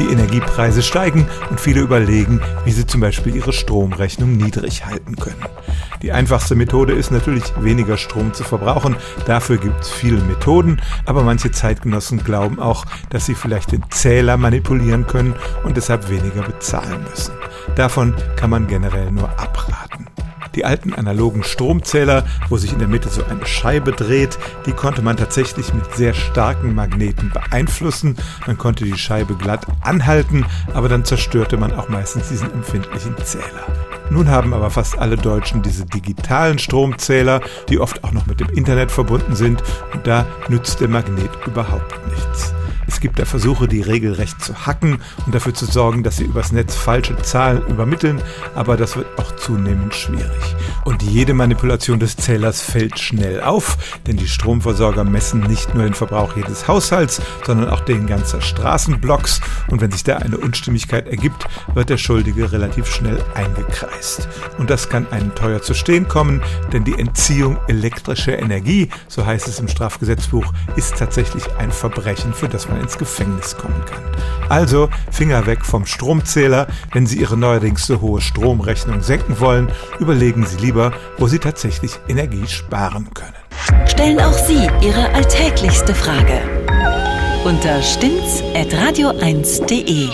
Die Energiepreise steigen und viele überlegen, wie sie zum Beispiel ihre Stromrechnung niedrig halten können. Die einfachste Methode ist natürlich, weniger Strom zu verbrauchen. Dafür gibt es viele Methoden, aber manche Zeitgenossen glauben auch, dass sie vielleicht den Zähler manipulieren können und deshalb weniger bezahlen müssen. Davon kann man generell nur abraten. Die alten analogen Stromzähler, wo sich in der Mitte so eine Scheibe dreht, die konnte man tatsächlich mit sehr starken Magneten beeinflussen. Man konnte die Scheibe glatt anhalten, aber dann zerstörte man auch meistens diesen empfindlichen Zähler. Nun haben aber fast alle Deutschen diese digitalen Stromzähler, die oft auch noch mit dem Internet verbunden sind, und da nützt der Magnet überhaupt nichts. Es gibt da Versuche, die regelrecht zu hacken und dafür zu sorgen, dass sie übers Netz falsche Zahlen übermitteln, aber das wird auch zunehmend schwierig. Und jede Manipulation des Zählers fällt schnell auf, denn die Stromversorger messen nicht nur den Verbrauch jedes Haushalts, sondern auch den ganzen Straßenblocks und wenn sich da eine Unstimmigkeit ergibt, wird der Schuldige relativ schnell eingekreist. Und das kann einen teuer zu stehen kommen, denn die Entziehung elektrischer Energie, so heißt es im Strafgesetzbuch, ist tatsächlich ein Verbrechen, für das man ins Gefängnis kommen kann. Also Finger weg vom Stromzähler. Wenn Sie Ihre neuerdings so hohe Stromrechnung senken wollen, überlegen Sie lieber, wo Sie tatsächlich Energie sparen können. Stellen auch Sie Ihre alltäglichste Frage unter stimmtz.radio1.de.